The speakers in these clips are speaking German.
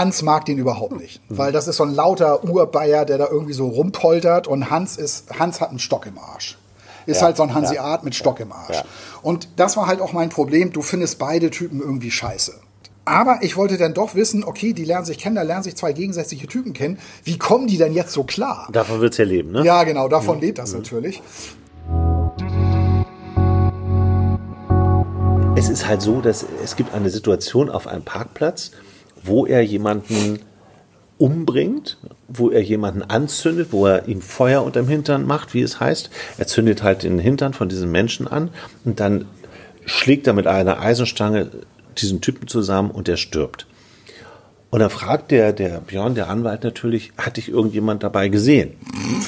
Hans mag den überhaupt nicht, weil das ist so ein lauter Urbayer, der da irgendwie so rumpoltert und Hans ist, Hans hat einen Stock im Arsch. Ist Ja, halt so ein Hanseat mit Stock im Arsch. Ja. Und das war halt auch mein Problem. Du findest beide Typen irgendwie scheiße. Aber ich wollte dann doch wissen, okay, die lernen sich kennen, da lernen sich zwei gegensätzliche Typen kennen. Wie kommen die denn jetzt so klar? Davon wird's ja leben, ne? Ja, genau, davon lebt das natürlich. Es ist halt so, dass es gibt eine Situation auf einem Parkplatz, wo er jemanden umbringt, wo er jemanden anzündet, wo er ihm Feuer unterm Hintern macht, wie es heißt. Er zündet halt den Hintern von diesem Menschen an und dann schlägt er mit einer Eisenstange diesen Typen zusammen und er stirbt. Und dann fragt der, der Björn, der Anwalt natürlich, hat dich irgendjemand dabei gesehen?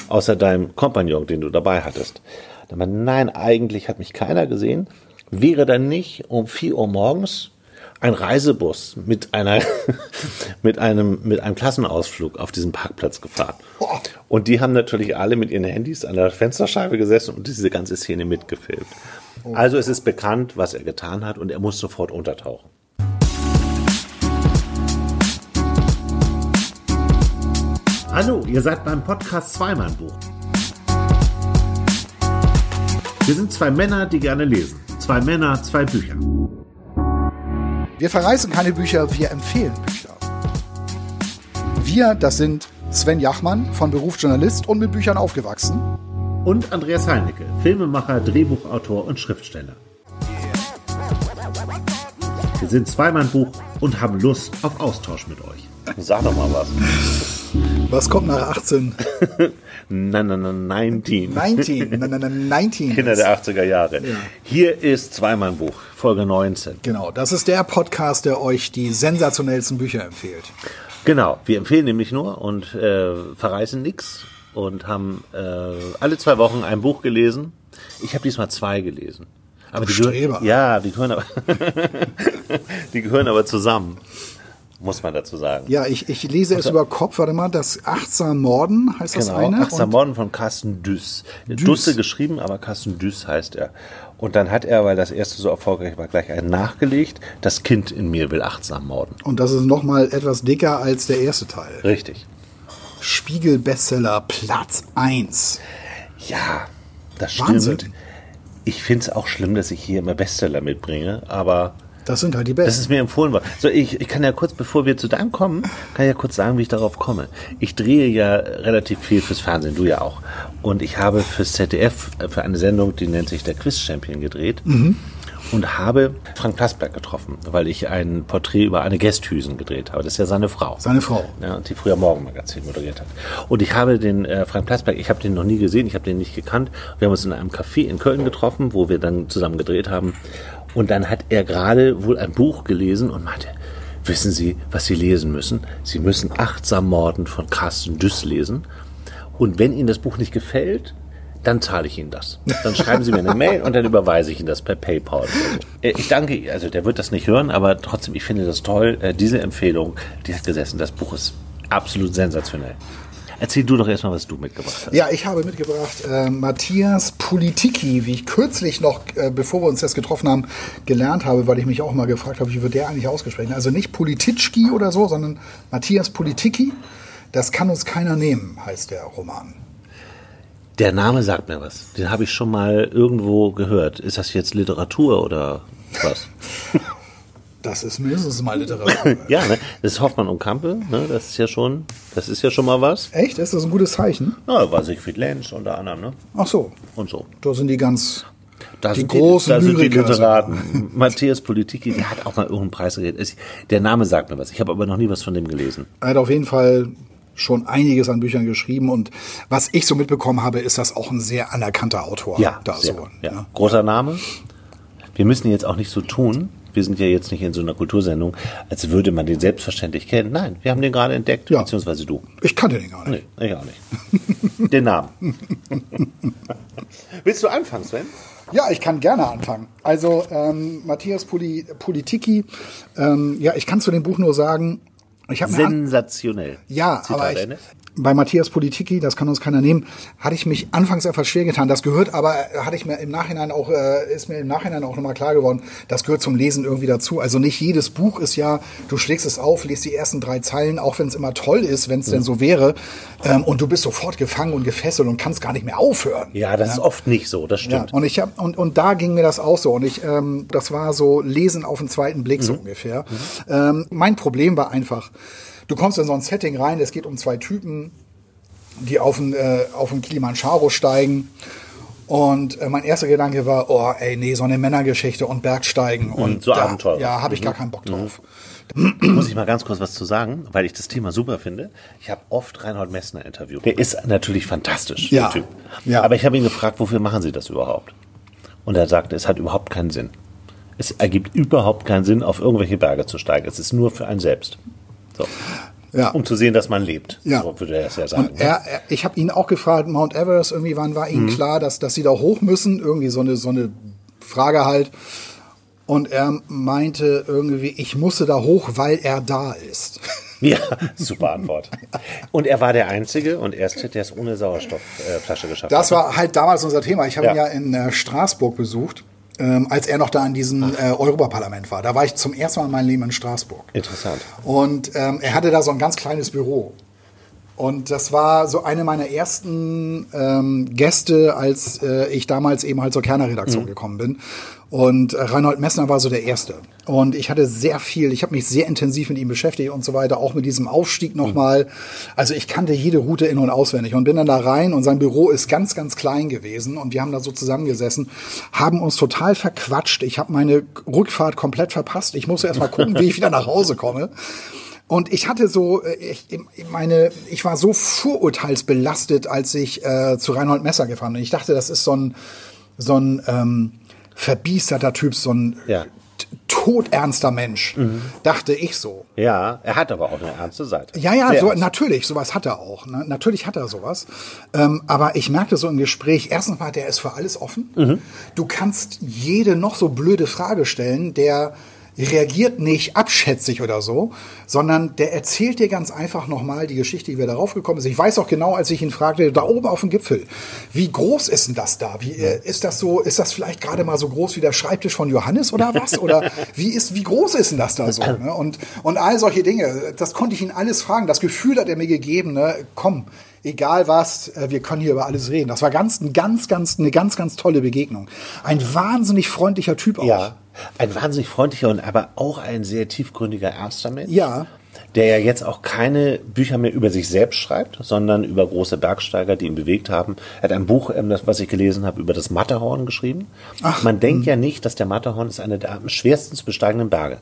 Außer deinem Kompagnon, den du dabei hattest. Dann meinte, nein, eigentlich hat mich keiner gesehen. Wäre dann nicht um 4 Uhr morgens ein Reisebus mit einer, mit einem, mit einem Klassenausflug auf diesen Parkplatz gefahren. Und die haben natürlich alle mit ihren Handys an der Fensterscheibe gesessen und diese ganze Szene mitgefilmt. Also es ist bekannt, was er getan hat und er muss sofort untertauchen. Hallo, ihr seid beim Podcast Zweimann-Buch. Wir sind zwei Männer, die gerne lesen. Zwei Männer, zwei Bücher. Wir verreißen keine Bücher, wir empfehlen Bücher. Wir, das sind Sven Jachmann, von Beruf Journalist und mit Büchern aufgewachsen. Und Andreas Heinecke, Filmemacher, Drehbuchautor und Schriftsteller. Wir sind Zweimann-Buch und haben Lust auf Austausch mit euch. Sag doch mal was. Was kommt nach 18? Nein, nein, nein, 19. 19. Nein, nein, nein, 19. Kinder der 80er Jahre. Hier ist Zweimann-Buch, Folge 19. Genau, das ist der Podcast, der euch die sensationellsten Bücher empfiehlt. Genau, wir empfehlen nämlich nur und äh, verreißen nix und haben äh, alle zwei Wochen ein Buch gelesen. Ich habe diesmal zwei gelesen. Aber die gehören, Streber. ja, die gehören aber, die gehören aber zusammen, muss man dazu sagen. Ja, ich, ich lese es über Kopf. Warte mal, das Achtsam Morden heißt das Genau, eine. Achtsam Morden von Carsten Düss. Düss. Dusse geschrieben, aber Carsten Düss heißt er. Und dann hat er, weil das erste so erfolgreich war, gleich einen nachgelegt. Das Kind in mir will achtsam morden. Und das ist noch mal etwas dicker als der erste Teil. Richtig. Spiegel-Bestseller Platz 1. Ja, das Wahnsinn. stimmt. Ich finde es auch schlimm, dass ich hier immer Bestseller mitbringe, aber Das sind halt die das besten. ist mir empfohlen worden. So, ich, ich kann ja kurz, bevor wir zu deinem kommen, kann ich ja kurz sagen, wie ich darauf komme. Ich drehe ja relativ viel fürs Fernsehen, du ja auch. Und ich habe fürs ZDF äh, für eine Sendung, die nennt sich der Quiz Champion gedreht. Und habe Frank Plasberg getroffen, weil ich ein Porträt über eine Gästhüsen gedreht habe. Das ist ja seine Frau. Seine Frau. Ja, die früher Morgenmagazin moderiert hat. Und ich habe den äh, Frank Plasberg, ich habe den noch nie gesehen, ich habe den nicht gekannt. Wir haben uns in einem Café in Köln getroffen, wo wir dann zusammen gedreht haben. Und dann hat er gerade wohl ein Buch gelesen und meinte, wissen Sie, was Sie lesen müssen? Sie müssen Achtsam Morden von Carsten Düss lesen. Und wenn Ihnen das Buch nicht gefällt, dann zahle ich Ihnen das. Dann schreiben Sie mir eine Mail und dann überweise ich Ihnen das per PayPal. Äh, Ich danke, Ihnen. also der wird das nicht hören, aber trotzdem, ich finde das toll. Äh, Diese Empfehlung, die hat gesessen. Das Buch ist absolut sensationell. Erzähl du doch erstmal, was du mitgebracht hast. Ja, ich habe mitgebracht äh, Matthias Politiki, wie ich kürzlich noch, äh, bevor wir uns das getroffen haben, gelernt habe, weil ich mich auch mal gefragt habe, wie wird der eigentlich ausgesprochen? Also nicht Polititschki oder so, sondern Matthias Politiki. Das kann uns keiner nehmen, heißt der Roman. Der Name sagt mir was. Den habe ich schon mal irgendwo gehört. Ist das jetzt Literatur oder was? Das ist mindestens mal Literatur. ja, ne? Das ist Hoffmann und Kampe. Ne? Das ist ja schon, das ist ja schon mal was. Echt? Ist das ein gutes Zeichen? Na, war Siegfried Lenz unter anderem, ne? Ach so, Und so. da sind die ganz. Da Die sind großen da sind die Literaten. Matthias Politiki, der hat auch mal irgendeinen Preis gekriegt. Es- Der Name sagt mir was. Ich habe aber noch nie was von dem gelesen. Er hat auf jeden Fall schon einiges an Büchern geschrieben und was ich so mitbekommen habe, ist das auch ein sehr anerkannter Autor. da sehr, so. ja. ne? Großer Name. Wir müssen jetzt auch nicht so tun. Wir sind ja jetzt nicht in so einer Kultursendung, als würde man den selbstverständlich kennen. Nein, wir haben den gerade entdeckt, Ja. beziehungsweise du. Ich kannte den gar nicht. Nee, ich auch nicht. den Namen. Willst du anfangen, Sven? Ja, ich kann gerne anfangen. Also ähm, Matthias Poli Politiki, ähm, ja, ich kann zu dem Buch nur sagen, ich habe Sensationell. ja, Zitat aber ich. Bei Matthias Politiki, das kann uns keiner nehmen, hatte ich mich anfangs etwas schwer getan. Das gehört aber, hatte ich mir im Nachhinein auch, äh, ist mir im Nachhinein auch nochmal klar geworden, das gehört zum Lesen irgendwie dazu. Also nicht jedes Buch ist ja, du schlägst es auf, liest die ersten drei Zeilen, auch wenn es immer toll ist, wenn es denn so wäre, ähm, und du bist sofort gefangen und gefesselt und kannst gar nicht mehr aufhören. Ja, das ist oft nicht so, das Ja, stimmt. und ich hab, und, und da ging mir das auch so. Und ich, ähm, das war so Lesen auf den zweiten Blick so ungefähr. Ähm, mein Problem war einfach, du kommst in so ein Setting rein, es geht um zwei Typen, die auf den, äh, auf den Kilimanjaro steigen. Und äh, mein erster Gedanke war, oh, ey, nee, so eine Männergeschichte und Bergsteigen. Und, so da, Abenteurer. Ja, habe ich gar keinen Bock drauf. muss ich mal ganz kurz was zu sagen, weil ich das Thema super finde. Ich habe oft Reinhold Messner interviewt. Der ist natürlich fantastisch, Ja. der Typ. Ja. Aber ich habe ihn gefragt, wofür machen Sie das überhaupt? Und er sagte, es hat überhaupt keinen Sinn. Es ergibt überhaupt keinen Sinn, auf irgendwelche Berge zu steigen. Es ist nur für einen selbst. So. Ja. Um zu sehen, dass man lebt. Ja. So würde er es ja sagen. Und er, er, ich habe ihn auch gefragt, Mount Everest, irgendwie wann war Ihnen klar, dass, dass Sie da hoch müssen? Irgendwie so eine, so eine Frage halt. Und er meinte irgendwie, ich musste da hoch, weil er da ist. Ja, super Antwort. Und er war der Einzige und erste, der es ohne Sauerstoffflasche geschafft Das hat. war halt damals unser Thema. Ich habe ihn Ja. ja in äh, Straßburg besucht, ähm, als er noch da in diesem äh, Europaparlament war. Da war ich zum ersten Mal in meinem Leben in Straßburg. Interessant. Und ähm, er hatte da so ein ganz kleines Büro. Und das war so eine meiner ersten ähm, Gäste, als äh, ich damals eben halt zur Kerner Redaktion gekommen bin. Und äh, Reinhold Messner war so der Erste. Und ich hatte sehr viel, ich habe mich sehr intensiv mit ihm beschäftigt und so weiter, auch mit diesem Aufstieg nochmal. Also ich kannte jede Route in- und auswendig und bin dann da rein und sein Büro ist ganz, ganz klein gewesen und wir haben da so zusammengesessen, haben uns total verquatscht. Ich habe meine Rückfahrt komplett verpasst. Ich musste erst mal gucken, wie ich wieder nach Hause komme. Und ich hatte so, äh, ich meine, ich war so vorurteilsbelastet, als ich äh, zu Reinhold Messer gefahren bin. Ich dachte, das ist so ein, so ein ähm, verbiesterter Typ, so ein Ja. todernster Mensch, dachte ich so. Ja, er hat aber auch eine ernste Seite. Ja, ja, so, natürlich, sowas hat er auch. Ne? Natürlich hat er sowas. Ähm, aber ich merkte so im Gespräch, erstens mal, der ist für alles offen. Mhm. Du kannst jede noch so blöde Frage stellen, der reagiert nicht abschätzig oder so, sondern der erzählt dir ganz einfach nochmal die Geschichte, wie wir darauf gekommen sind. Ich weiß auch genau, als ich ihn fragte, da oben auf dem Gipfel, wie groß ist denn das da? Wie, äh, ist das so, ist das vielleicht gerade mal so groß wie der Schreibtisch von Johannes oder was? Oder wie ist, wie groß ist denn das da so? Ne? Und, und all solche Dinge, das konnte ich ihn alles fragen. Das Gefühl hat er mir gegeben, ne? komm, egal was, äh, wir können hier über alles reden. Das war ganz, ein ganz, ganz, eine ganz, ganz tolle Begegnung. Ein wahnsinnig freundlicher Typ auch. Ja, ein wahnsinnig freundlicher und aber auch ein sehr tiefgründiger, ernster Mensch. Ja. Der ja jetzt auch keine Bücher mehr über sich selbst schreibt, sondern über große Bergsteiger, die ihn bewegt haben. Er hat ein Buch, ähm, das, was ich gelesen habe, über das Matterhorn geschrieben. Man denkt ja nicht, dass der Matterhorn ist einer der am schwersten zu besteigenden Berge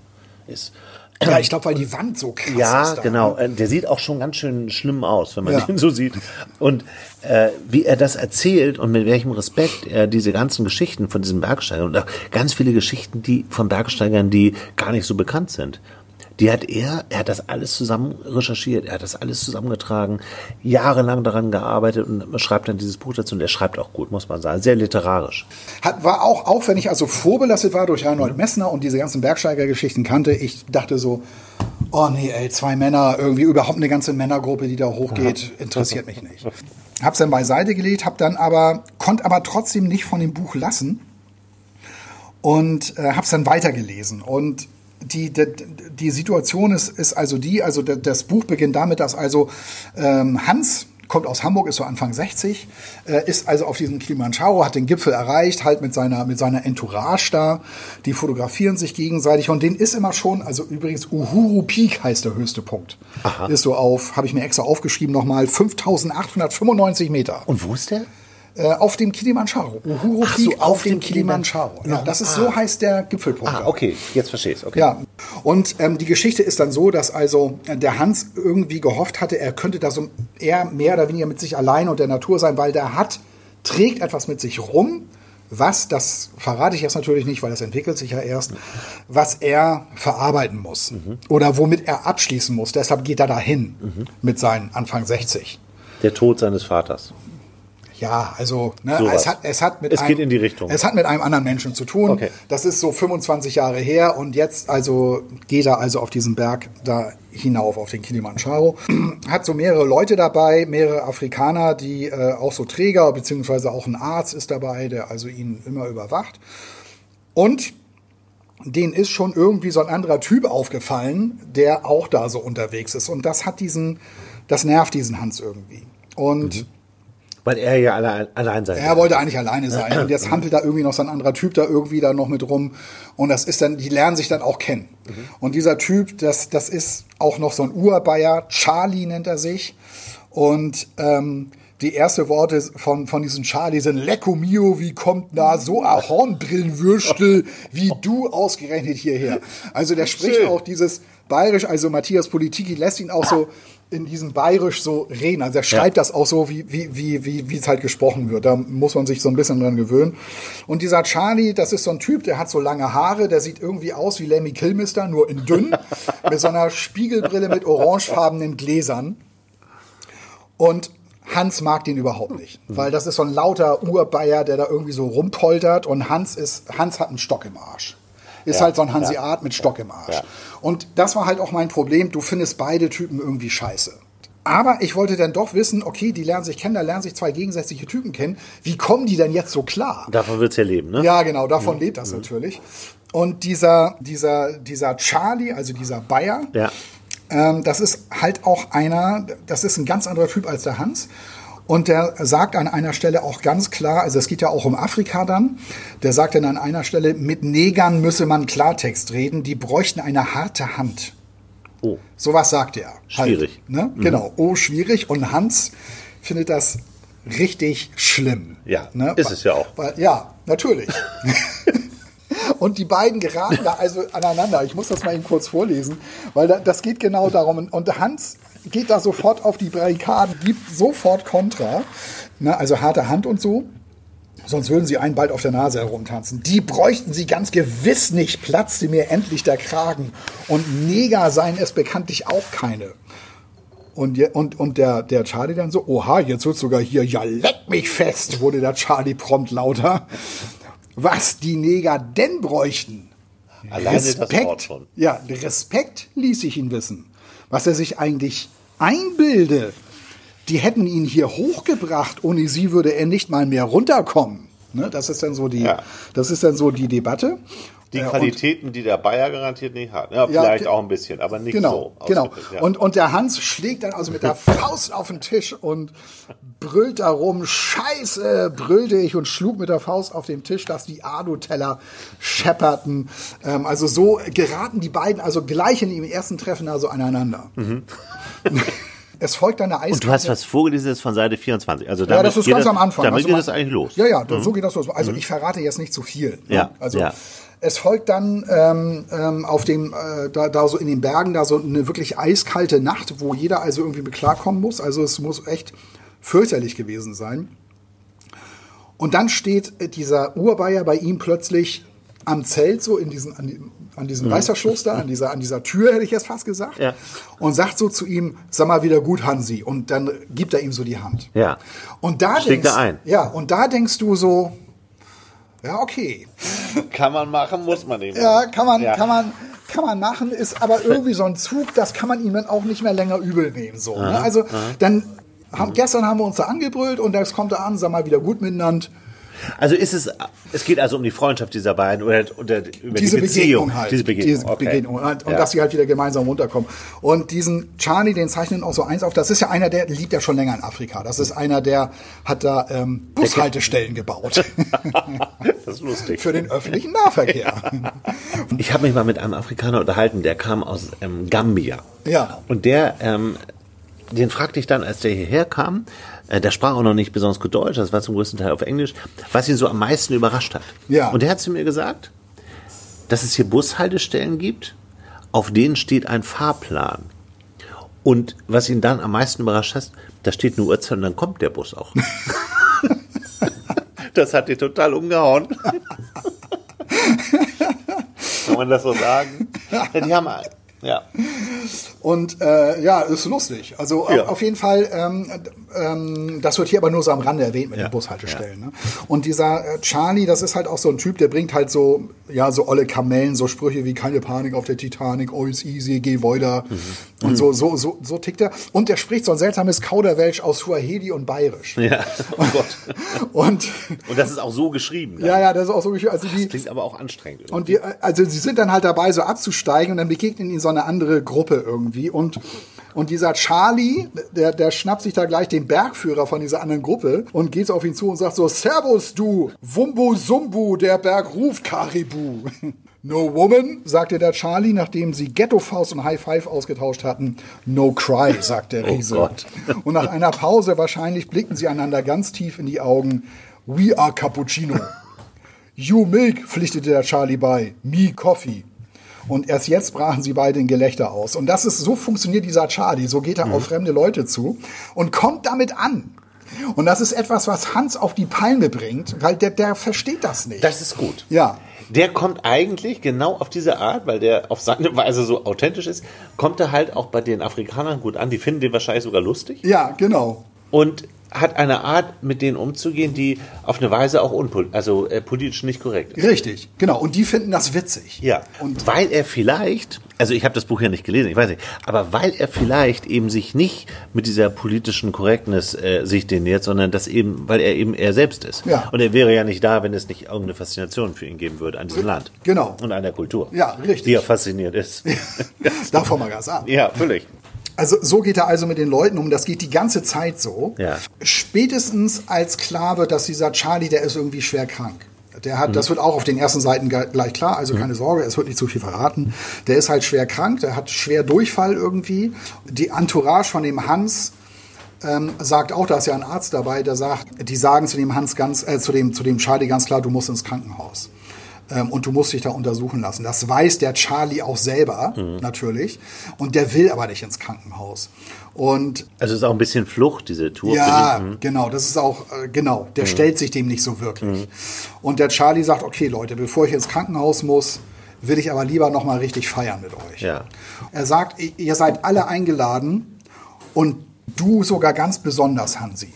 ist. Ja, ich glaube, weil die Wand so krass Ja, ist. Da, genau. ne? Äh, Der sieht auch schon ganz schön schlimm aus, wenn man Ja. den so sieht. Und äh, wie er das erzählt und mit welchem Respekt er diese ganzen Geschichten von diesen Bergsteigern und auch ganz viele Geschichten, die von Bergsteigern, die gar nicht so bekannt sind. Die hat er, er hat das alles zusammen recherchiert, er hat das alles zusammengetragen, jahrelang daran gearbeitet und schreibt dann dieses Buch dazu und er schreibt auch gut, muss man sagen, sehr literarisch. Hat, war auch, auch wenn ich also vorbelastet war durch Reinhold Messner und diese ganzen Bergsteigergeschichten kannte, ich dachte so, oh nee, ey, zwei Männer, irgendwie überhaupt eine ganze Männergruppe, die da hochgeht, interessiert mich nicht. Hab's dann beiseite gelegt, hab dann aber, konnte aber trotzdem nicht von dem Buch lassen und äh, hab's dann weitergelesen und die, die, die Situation ist, ist also die, also da- das Buch beginnt damit, dass also ähm, Hans kommt aus Hamburg, ist so Anfang 60, äh, ist also auf diesem Kilimanjaro, hat den Gipfel erreicht, halt mit seiner, mit seiner Entourage da, die fotografieren sich gegenseitig und den ist immer schon, also übrigens Uhuru Peak heißt der höchste Punkt. Ist so auf, habe ich mir extra aufgeschrieben nochmal, 5895 Meter. Und wo ist der? Äh, auf dem Kilimanjaro. Uhuru Ach so, auf dem dem Kilimanjaro. Kiliman- Ja, das ist so heißt der Gipfelpunkt. Ah, okay, jetzt verstehe ich okay. Ja, und ähm, die Geschichte ist dann so, dass also äh, der Hans irgendwie gehofft hatte, er könnte da so eher mehr oder weniger mit sich allein und der Natur sein, weil der hat, trägt etwas mit sich rum, was, das verrate ich jetzt natürlich nicht, weil das entwickelt sich ja erst, was er verarbeiten muss oder womit er abschließen muss. Deshalb geht er dahin mit seinen Anfang 60. Der Tod seines Vaters. Ja, also ne, Sowas. es hat es hat mit Es einem, geht in die Richtung. Es hat mit einem anderen Menschen zu tun. Okay. Das ist so 25 Jahre her und jetzt also geht er also auf diesen Berg da hinauf auf den Kilimanjaro. Hat so mehrere Leute dabei, mehrere Afrikaner, die äh, auch so Träger beziehungsweise auch ein Arzt ist dabei, der also ihn immer überwacht. Und denen ist schon irgendwie so ein anderer Typ aufgefallen, der auch da so unterwegs ist. Und das hat diesen, das nervt diesen Hans irgendwie. Und Weil er ja allein, allein sein er wollte eigentlich alleine sein. Und jetzt hampelt da irgendwie noch so ein anderer Typ da irgendwie da noch mit rum. Und das ist dann, die lernen sich dann auch kennen. Und dieser Typ, das, das ist auch noch so ein Urbayer. Charlie nennt er sich. Und ähm, die erste Worte von, von diesem Charlie sind Lecco mio, wie kommt da so ein Hornbrillenwürstel wie du ausgerechnet hierher? Also der spricht Schön. auch dieses Bayerisch, also Matthias Politiki lässt ihn auch so in diesem Bayerisch so reden. Also er schreibt das auch so, wie, wie, wie, wie, wie es halt gesprochen wird. Da muss man sich so ein bisschen dran gewöhnen. Und dieser Charlie, das ist so ein Typ, der hat so lange Haare, der sieht irgendwie aus wie Lemmy Kilmister, nur in dünn, mit so einer Spiegelbrille mit orangefarbenen Gläsern. Und Hans mag den überhaupt nicht, weil das ist so ein lauter Urbayer, der da irgendwie so rumpoltert und Hans ist, Hans hat einen Stock im Arsch. Ist Ja, halt so ein Hanseat mit Stock im Arsch. Ja. Und das war halt auch mein Problem. Du findest beide Typen irgendwie scheiße. Aber ich wollte dann doch wissen, okay, die lernen sich kennen, da lernen sich zwei gegensätzliche Typen kennen. Wie kommen die denn jetzt so klar? Davon wird's ja leben, ne? Ja, genau, davon lebt das natürlich. Und dieser, dieser, dieser Charlie, also dieser Bayer, Ja. ähm, das ist halt auch einer, das ist ein ganz anderer Typ als der Hans. Und der sagt an einer Stelle auch ganz klar, also es geht ja auch um Afrika dann, der sagt dann an einer Stelle, mit Negern müsse man Klartext reden, die bräuchten eine harte Hand. Oh. Sowas sagt er. Schwierig. Mhm. Halt, ne? Genau, oh, schwierig. Und Hans findet das richtig schlimm. Ja, ne? ist es ja auch. Weil, ja, natürlich. Und die beiden geraten da also aneinander. Ich muss das mal eben kurz vorlesen, weil da, das geht genau darum. Und Hans geht da sofort auf die Barrikaden, gibt sofort Kontra. Ne, also harte Hand und so. Sonst würden sie einen bald auf der Nase herumtanzen. Die bräuchten sie ganz gewiss nicht, platzte mir endlich der Kragen. Und Neger seien es bekanntlich auch keine. Und, und, und der, der Charlie dann so, oha, jetzt wird sogar hier, ja leck mich fest, wurde der Charlie prompt lauter. Was die Neger denn bräuchten? Alleine schon. Ja, Respekt ließ ich ihn wissen. Was er sich eigentlich einbilde, die hätten ihn hier hochgebracht, ohne sie würde er nicht mal mehr runterkommen. Ne, das ist dann so die, Ja. das ist dann so die Debatte. Die Äh, und- Qualitäten, die der Bayer garantiert nicht hat. Ja, Ja, vielleicht auch ein bisschen, aber nicht Genau, so. genau. Ja. Und, und der Hans schlägt dann also mit der Faust auf den Tisch und brüllt darum, Scheiße, brüllte ich und schlug mit der Faust auf den Tisch, dass die Alu-Teller schepperten. Ähm, also so geraten die beiden also gleich in dem ersten Treffen also aneinander. Es folgt dann eine Eiskarte. Mhm. Und du hast was vorgelesen das ist von Seite 24. Also Ja, damit das ist geht ganz am Anfang. Damit Also geht man- das eigentlich los. Ja, ja, so geht das los. Also ich verrate jetzt nicht zu viel. Ne? Ja, Also ja. Es folgt dann ähm, ähm, auf dem, äh, da, da so in den Bergen, da so eine wirklich eiskalte Nacht, wo jeder also irgendwie mit klarkommen muss. Also es muss echt fürchterlich gewesen sein. Und dann steht äh, dieser Urbayer bei ihm plötzlich am Zelt, so in diesen, an, an diesem Reißverschluss da, an dieser, an dieser Tür, hätte ich jetzt fast gesagt, Ja. und sagt so zu ihm, sag mal wieder gut, Hansi. Und dann gibt er ihm so die Hand. Ja. Und da denkst, er ein. Ja, und da denkst du so, ja, okay. Kann man machen, muss man nicht. Ja, kann man, Ja. kann man, kann man machen, ist aber irgendwie so ein Zug, das kann man ihm dann auch nicht mehr länger übel nehmen. So, ne? Also dann haben, gestern haben wir uns da angebrüllt und jetzt kommt er an, sag mal wieder gut miteinander. Also ist es, es geht also um die Freundschaft dieser beiden oder, oder über Diese die Beziehung. Begegnung halt. Diese Begegnung. Diese okay. Begegnung. Und, und Ja. dass sie halt wieder gemeinsam runterkommen. Und diesen Charlie, den zeichnen auch so eins auf. Das ist ja einer, der lebt ja schon länger in Afrika. Das ist einer, der hat da ähm, Bushaltestellen gebaut. das ist lustig. für den öffentlichen Nahverkehr. Ich habe mich mal mit einem Afrikaner unterhalten, der kam aus ähm, Gambia. Ja. Und der, ähm, den fragte ich dann, als der hierher kam, äh, der sprach auch noch nicht besonders gut Deutsch, das war zum größten Teil auf Englisch, was ihn so am meisten überrascht hat. Ja. Und der hat zu mir gesagt, dass es hier Bushaltestellen gibt, auf denen steht ein Fahrplan. Und was ihn dann am meisten überrascht hat, da steht eine Uhrzeit und dann kommt der Bus auch. das hat ihn total umgehauen. Kann man das so sagen? Ja, die haben, ja. Und äh, ja, ist lustig. Also Ja. auf, jeden Fall, ähm, ähm, das wird hier aber nur so am Rande erwähnt mit Ja. den Bushaltestellen. Ne? Und dieser äh, Charlie, das ist halt auch so ein Typ, der bringt halt so, ja, so olle Kamellen, so Sprüche wie keine Panik auf der Titanic, alles easy, geh weiter. Mhm. Und so, so, so, so tickt er. Und der spricht so ein seltsames Kauderwelsch aus Suaheli und Bayerisch. Ja, oh Gott. Und Und das ist auch so geschrieben. ja, ja, das ist auch so, also die, Klingt aber auch anstrengend. und wir, also sie sind dann halt dabei, so abzusteigen und dann begegnen ihnen so eine andere Gruppe irgendwie. Und, und dieser Charlie, der, der schnappt sich da gleich den Bergführer von dieser anderen Gruppe und geht auf ihn zu und sagt so, Servus du, Wumbu Sumbu, der Berg ruft Karibu. No woman, sagte der Charlie, nachdem sie Ghetto-Faust und High Five ausgetauscht hatten. No cry, sagt der Oh Riese. Gott. Und nach einer Pause wahrscheinlich blickten sie einander ganz tief in die Augen. We are Cappuccino. You Milk, pflichtete der Charlie bei. Me Coffee. Und erst jetzt brachen sie beide in Gelächter aus. Und das ist, so funktioniert dieser Charlie. So geht er Mhm. auf fremde Leute zu und kommt damit an. Und das ist etwas, was Hans auf die Palme bringt, weil der, der versteht das nicht. Das ist gut. ja. Der kommt eigentlich genau auf diese Art, weil der auf seine Weise so authentisch ist, kommt er halt auch bei den Afrikanern gut an. Die finden den wahrscheinlich sogar lustig. Ja, genau. Und hat eine Art, mit denen umzugehen, die auf eine Weise auch unpol also äh, politisch nicht korrekt ist. Richtig, genau. Und die finden das witzig. Ja, Und weil er vielleicht, also ich habe das Buch ja nicht gelesen, ich weiß nicht, aber weil er vielleicht eben sich nicht mit dieser politischen Korrektness äh, sich den nähert, sondern das eben, weil er eben er selbst ist. Ja. Und er wäre ja nicht da, wenn es nicht irgendeine Faszination für ihn geben würde an diesem Land. Genau. Und an der Kultur. Ja, richtig. Die er fasziniert ist. davon mal ganz ab. ja, völlig. Also so geht er also mit den Leuten um. Das geht die ganze Zeit so. Ja. Spätestens als klar wird, dass dieser Charlie, der ist irgendwie schwer krank. Der hat, das wird auch auf den ersten Seiten gleich klar, also keine Sorge, es wird nicht zu viel verraten. Der ist halt schwer krank, der hat schwer Durchfall irgendwie. Die Entourage von dem Hans ähm, sagt auch, da ist ja ein Arzt dabei, der sagt, die sagen zu dem Hans ganz, äh, zu dem, zu dem Charlie ganz klar, du musst ins Krankenhaus. Ähm, und du musst dich da untersuchen lassen. Das weiß der Charlie auch selber, natürlich. Und der will aber nicht ins Krankenhaus. Und Also es ist auch ein bisschen Flucht, diese Tour. ja, für ihn. genau, das ist auch, äh, genau, der stellt sich dem nicht so wirklich. Und der Charlie sagt, okay Leute, bevor ich ins Krankenhaus muss, will ich aber lieber noch mal richtig feiern mit euch. Ja. Er sagt, ihr seid alle eingeladen und du sogar ganz besonders, Hansi.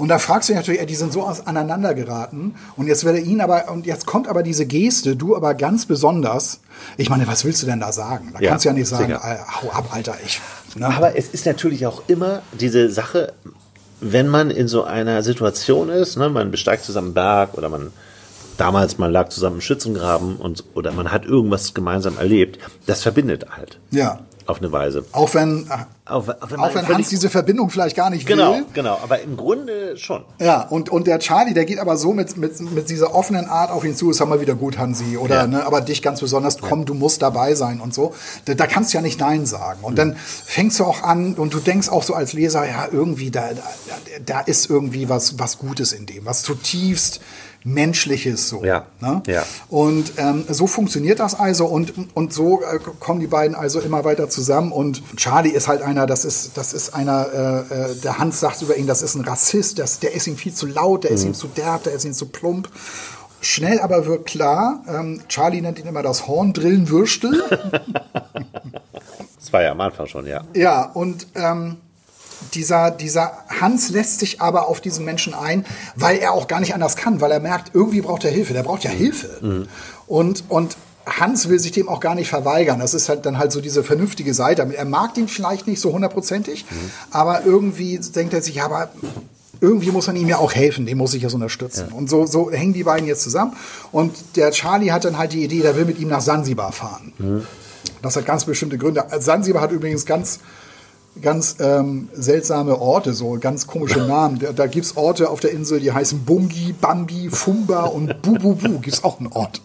Und da fragst du dich natürlich, ey, die sind so aus- aneinander geraten und jetzt er ihn aber, und jetzt kommt aber diese Geste, du aber ganz besonders. Ich meine, was willst du denn da sagen? Da Ja, kannst du ja nicht sagen, sicher. äh, hau ab, Alter, ich. Ne? Aber es ist natürlich auch immer diese Sache, wenn man in so einer Situation ist, ne, man besteigt zusammen einen Berg oder man damals man lag zusammen im Schützengraben und oder man hat irgendwas gemeinsam erlebt, das verbindet halt ja. Auf eine Weise. Auch wenn, Auch, auch wenn, auch wenn Hans diese Verbindung vielleicht gar nicht genau, will. genau, aber im Grunde schon. Ja, und, und der Charlie, der geht aber so mit, mit, mit dieser offenen Art auf ihn zu, ist mal wieder gut, Hansi, oder, Ja. ne, aber dich ganz besonders, komm, du musst dabei sein und so. Da, da kannst du ja nicht Nein sagen. Und dann fängst du auch an und du denkst auch so als Leser, ja, irgendwie, da, da, da ist irgendwie was, was Gutes in dem, was zutiefst Menschliches so. Ja, Ne? ja. Und ähm, so funktioniert das also und, und so äh, kommen die beiden also immer weiter zusammen und Charlie ist halt einer, das ist, das ist einer, äh, äh, der Hans sagt über ihn, das ist ein Rassist, das, der ist ihm viel zu laut, der ist ihm zu derb, der ist ihm zu plump. Schnell aber wird klar, ähm, Charlie nennt ihn immer das Horndrillenwürstel. Das war ja am Anfang schon, ja. Ja, und ähm, dieser, dieser Hans lässt sich aber auf diesen Menschen ein, weil er auch gar nicht anders kann, weil er merkt, irgendwie braucht er Hilfe. Der braucht ja Hilfe. Und, und Hans will sich dem auch gar nicht verweigern. Das ist halt dann halt so diese vernünftige Seite. Er mag den vielleicht nicht so hundertprozentig, aber irgendwie denkt er sich, ja, aber irgendwie muss man ihm ja auch helfen, dem muss ich jetzt unterstützen. Und so, so hängen die beiden jetzt zusammen. Und der Charlie hat dann halt die Idee, der will mit ihm nach Sansibar fahren. Das hat ganz bestimmte Gründe. Sansibar hat übrigens ganz, ganz ähm, seltsame Orte, so ganz komische Namen. Da, da gibt es Orte auf der Insel, die heißen Bungi, Bambi, Fumba und Bububu. Gibt es auch einen Ort,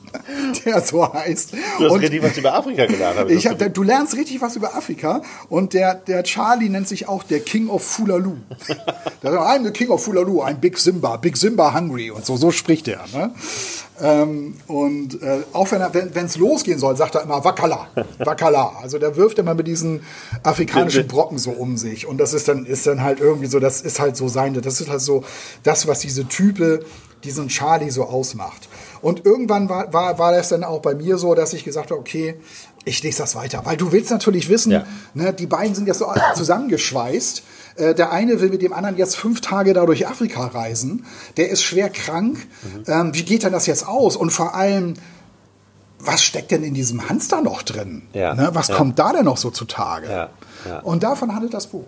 der so heißt. Du hast Und- richtig was über Afrika gelernt. hab ich hab, du lernst richtig was über Afrika und der, der Charlie nennt sich auch der King of Fulalu. Der sagt, I'm the King of Fulalu, I'm Big Simba, Big Simba hungry und so, so spricht er. Ne? Ähm, und äh, auch wenn wenn es losgehen soll, sagt er immer Wakala, Wakala. Also der wirft immer mit diesen afrikanischen Brocken so um sich und das ist dann ist dann halt irgendwie so, das ist halt so sein, das ist halt so das, was diese Type, diesen Charlie so ausmacht. Und irgendwann war, war, war das dann auch bei mir so, dass ich gesagt habe, okay, Ich lese das weiter, weil du willst natürlich wissen, Ja. ne, die beiden sind jetzt so zusammengeschweißt. Äh, Der eine will mit dem anderen jetzt fünf Tage da durch Afrika reisen. Der ist schwer krank. Mhm. Ähm, wie geht denn das jetzt aus? Und vor allem, was steckt denn in diesem Hamster noch drin? Ja. Ne, was Ja. kommt da denn noch so zutage? Und davon handelt das Buch.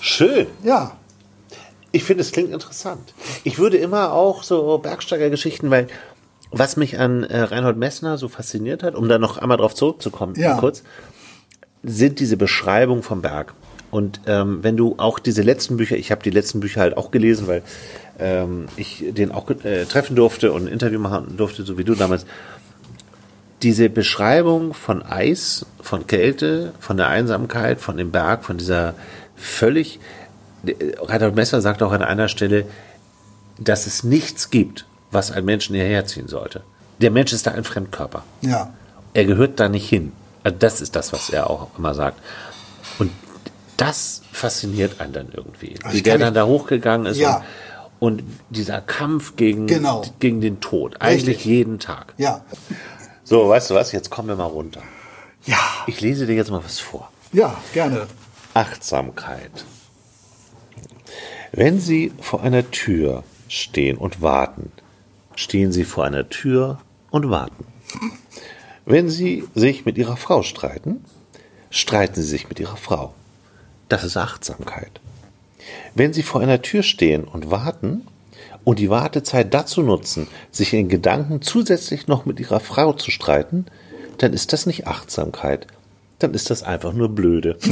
Schön. Ja. Ich finde, es klingt interessant. Ich würde immer auch so Bergsteigergeschichten, weil was mich an äh, Reinhold Messner so fasziniert hat, um da noch einmal drauf zurückzukommen, Ja. kurz, sind diese Beschreibungen vom Berg. Und ähm, wenn du auch diese letzten Bücher, ich habe die letzten Bücher halt auch gelesen, weil ähm, ich den auch äh, treffen durfte und ein Interview machen durfte, so wie du damals. Diese Beschreibung von Eis, von Kälte, von der Einsamkeit, von dem Berg, von dieser völlig. Reinhold Messer sagt auch an einer Stelle, dass es nichts gibt, was einen Menschen hierher ziehen sollte. Der Mensch ist da ein Fremdkörper. Ja. Er gehört da nicht hin. Also das ist das, was er auch immer sagt. Und das fasziniert einen dann irgendwie. Also Wie der dann da hochgegangen ist Ja. und, und dieser Kampf gegen, Genau. gegen den Tod. Eigentlich Richtig. jeden Tag. Ja. So, weißt du was? Jetzt kommen wir mal runter. Ja. Ich lese dir jetzt mal was vor. Ja, gerne. Achtsamkeit. Wenn Sie vor einer Tür stehen und warten, stehen Sie vor einer Tür und warten. Wenn Sie sich mit Ihrer Frau streiten, streiten Sie sich mit Ihrer Frau. Das ist Achtsamkeit. Wenn Sie vor einer Tür stehen und warten und die Wartezeit dazu nutzen, sich in Gedanken zusätzlich noch mit Ihrer Frau zu streiten, dann ist das nicht Achtsamkeit. Dann ist das einfach nur blöde.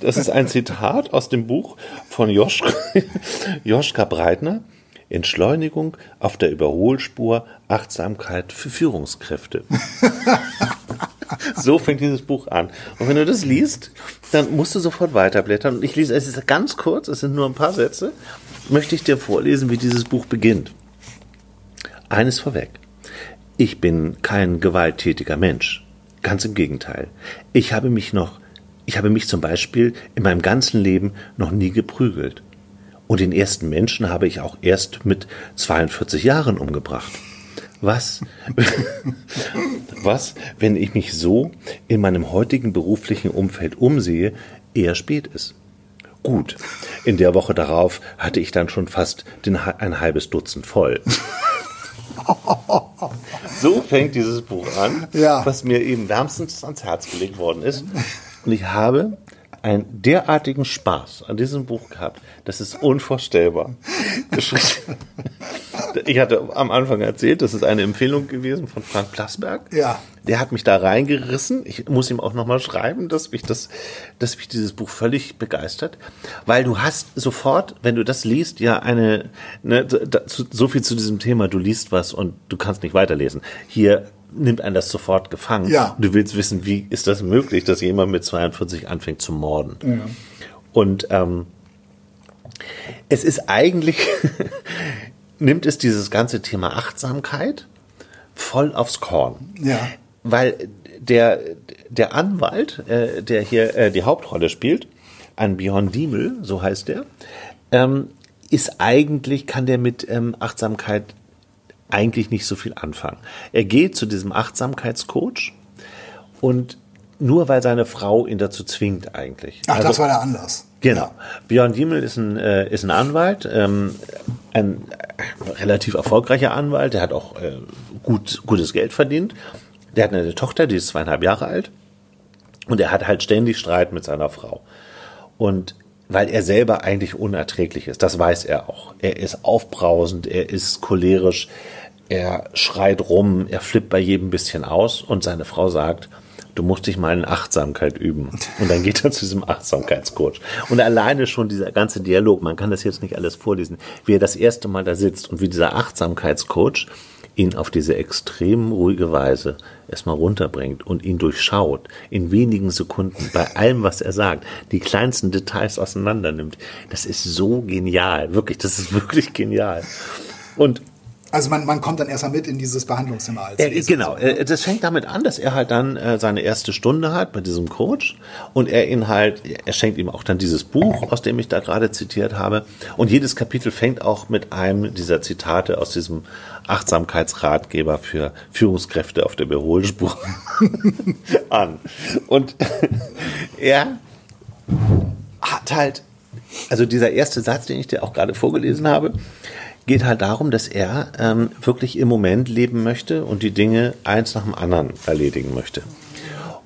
Das ist ein Zitat aus dem Buch von Joschka, Joschka Breitner. Entschleunigung auf der Überholspur, Achtsamkeit für Führungskräfte. So fängt dieses Buch an. Und wenn du das liest, dann musst du sofort weiterblättern. Und ich lese, es ist ganz kurz, es sind nur ein paar Sätze, möchte ich dir vorlesen, wie dieses Buch beginnt. Eines vorweg. Ich bin kein gewalttätiger Mensch. Ganz im Gegenteil. Ich habe mich noch, ich habe mich zum Beispiel in meinem ganzen Leben noch nie geprügelt. Und den ersten Menschen habe ich auch erst mit 42 Jahren umgebracht. Was, was, wenn ich mich so in meinem heutigen beruflichen Umfeld umsehe, eher spät ist? Gut, in der Woche darauf hatte ich dann schon fast den, ein halbes Dutzend voll. So fängt dieses Buch an, Ja. was mir eben wärmstens ans Herz gelegt worden ist. Und ich habe einen derartigen Spaß an diesem Buch gehabt, das ist unvorstellbar. Ich hatte am Anfang erzählt, das ist eine Empfehlung gewesen von Frank Plasberg. Ja. Der hat mich da reingerissen. Ich muss ihm auch nochmal schreiben, dass mich das, dass mich dieses Buch völlig begeistert. Weil du hast sofort, wenn du das liest, ja eine, ne, so viel zu diesem Thema, du liest was und du kannst nicht weiterlesen. Hier nimmt einen das sofort gefangen. Ja. Du willst wissen, wie ist das möglich, dass jemand mit 42 anfängt zu morden? Und ähm, es ist eigentlich, nimmt es dieses ganze Thema Achtsamkeit voll aufs Korn. Ja. Weil der, der Anwalt, äh, der hier äh, die Hauptrolle spielt, ein Björn Diemel, so heißt der, ähm, ist eigentlich, kann der mit ähm, Achtsamkeit eigentlich nicht so viel anfangen. Er geht zu diesem Achtsamkeitscoach und nur weil seine Frau ihn dazu zwingt eigentlich. Ach, Also- das war der Anlass. Genau. Björn Diemel ist ein, äh, ist ein Anwalt, ähm, ein äh, relativ erfolgreicher Anwalt, der hat auch äh, gut, gutes Geld verdient. Der hat eine Tochter, die ist zweieinhalb Jahre alt. Und er hat halt ständig Streit mit seiner Frau. Und weil er selber eigentlich unerträglich ist, das weiß er auch. Er ist aufbrausend, er ist cholerisch, er schreit rum, er flippt bei jedem bisschen aus und seine Frau sagt, du musst dich mal in Achtsamkeit üben. Und dann geht er zu diesem Achtsamkeitscoach. Und alleine schon dieser ganze Dialog, man kann das jetzt nicht alles vorlesen, wie er das erste Mal da sitzt und wie dieser Achtsamkeitscoach ihn auf diese extrem ruhige Weise erstmal runterbringt und ihn durchschaut, in wenigen Sekunden, bei allem, was er sagt, die kleinsten Details auseinander nimmt. Das ist so genial, wirklich, das ist wirklich genial. Und Also man, man kommt dann erstmal mit in dieses Behandlungszimmer als er, Genau, so. das fängt damit an, dass er halt dann äh, seine erste Stunde hat bei diesem Coach und er ihn halt, er schenkt ihm auch dann dieses Buch, aus dem ich da gerade zitiert habe. Und jedes Kapitel fängt auch mit einem dieser Zitate aus diesem Achtsamkeitsratgeber für Führungskräfte auf der Überholspur an. Und er hat halt, also dieser erste Satz, den ich dir auch gerade vorgelesen habe, geht halt darum, dass er ähm, wirklich im Moment leben möchte und die Dinge eins nach dem anderen erledigen möchte.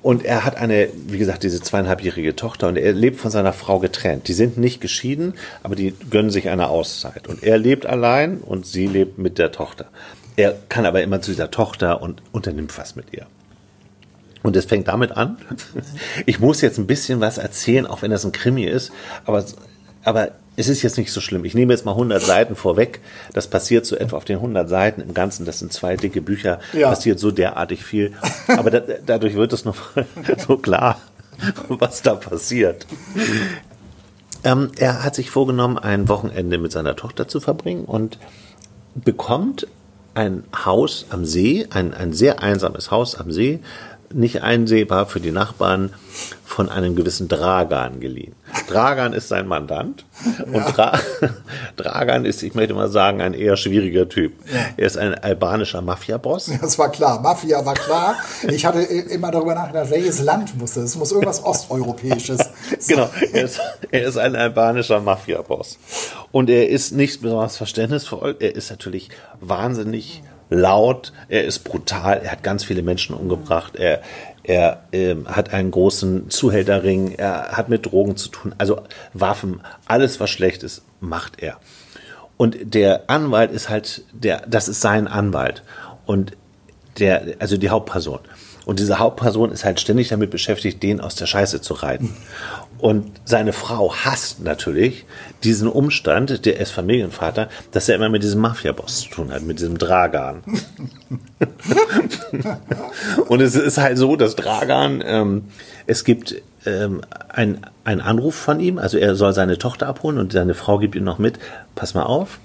Und er hat eine, wie gesagt, diese zweieinhalbjährige Tochter und er lebt von seiner Frau getrennt. Die sind nicht geschieden, aber die gönnen sich eine Auszeit. Und er lebt allein und sie lebt mit der Tochter. Er kann aber immer zu dieser Tochter und unternimmt was mit ihr. Und es fängt damit an. Ich muss jetzt ein bisschen was erzählen, auch wenn das ein Krimi ist, aber, aber es ist jetzt nicht so schlimm. Ich nehme jetzt mal 100 Seiten vorweg. Das passiert so etwa auf den 100 Seiten im Ganzen. Das sind zwei dicke Bücher. Ja. Passiert so derartig viel. Aber da, dadurch wird es noch so klar, was da passiert. Ähm, er hat sich vorgenommen, ein Wochenende mit seiner Tochter zu verbringen und bekommt ein Haus am See, ein, ein sehr einsames Haus am See, nicht einsehbar für die Nachbarn von einem gewissen Dragan geliehen. Dragan ist sein Mandant und ja. Dra Dragan ist, ich möchte mal sagen, ein eher schwieriger Typ. Ja. Er ist ein albanischer Mafia-Boss. Das war klar. Mafia war klar. Ich hatte immer darüber nachgedacht, welches Land muss das? Es muss irgendwas Osteuropäisches Genau. Er ist, er ist ein albanischer Mafia-Boss. Und er ist nicht besonders verständnisvoll. Er ist natürlich wahnsinnig laut, er ist brutal, er hat ganz viele Menschen umgebracht, er, er äh, hat einen großen Zuhälterring, er hat mit Drogen zu tun, also Waffen, alles was schlecht ist, macht er. Und der Anwalt ist halt der, das ist sein Anwalt und der, also die Hauptperson. Und diese Hauptperson ist halt ständig damit beschäftigt, den aus der Scheiße zu reiten. Und seine Frau hasst natürlich diesen Umstand, der ist Familienvater, dass er immer mit diesem Mafia-Boss zu tun hat, mit diesem Dragan. und es ist halt so, dass Dragan, ähm, es gibt ähm, ein, ein Anruf von ihm, also er soll seine Tochter abholen und seine Frau gibt ihm noch mit, pass mal auf,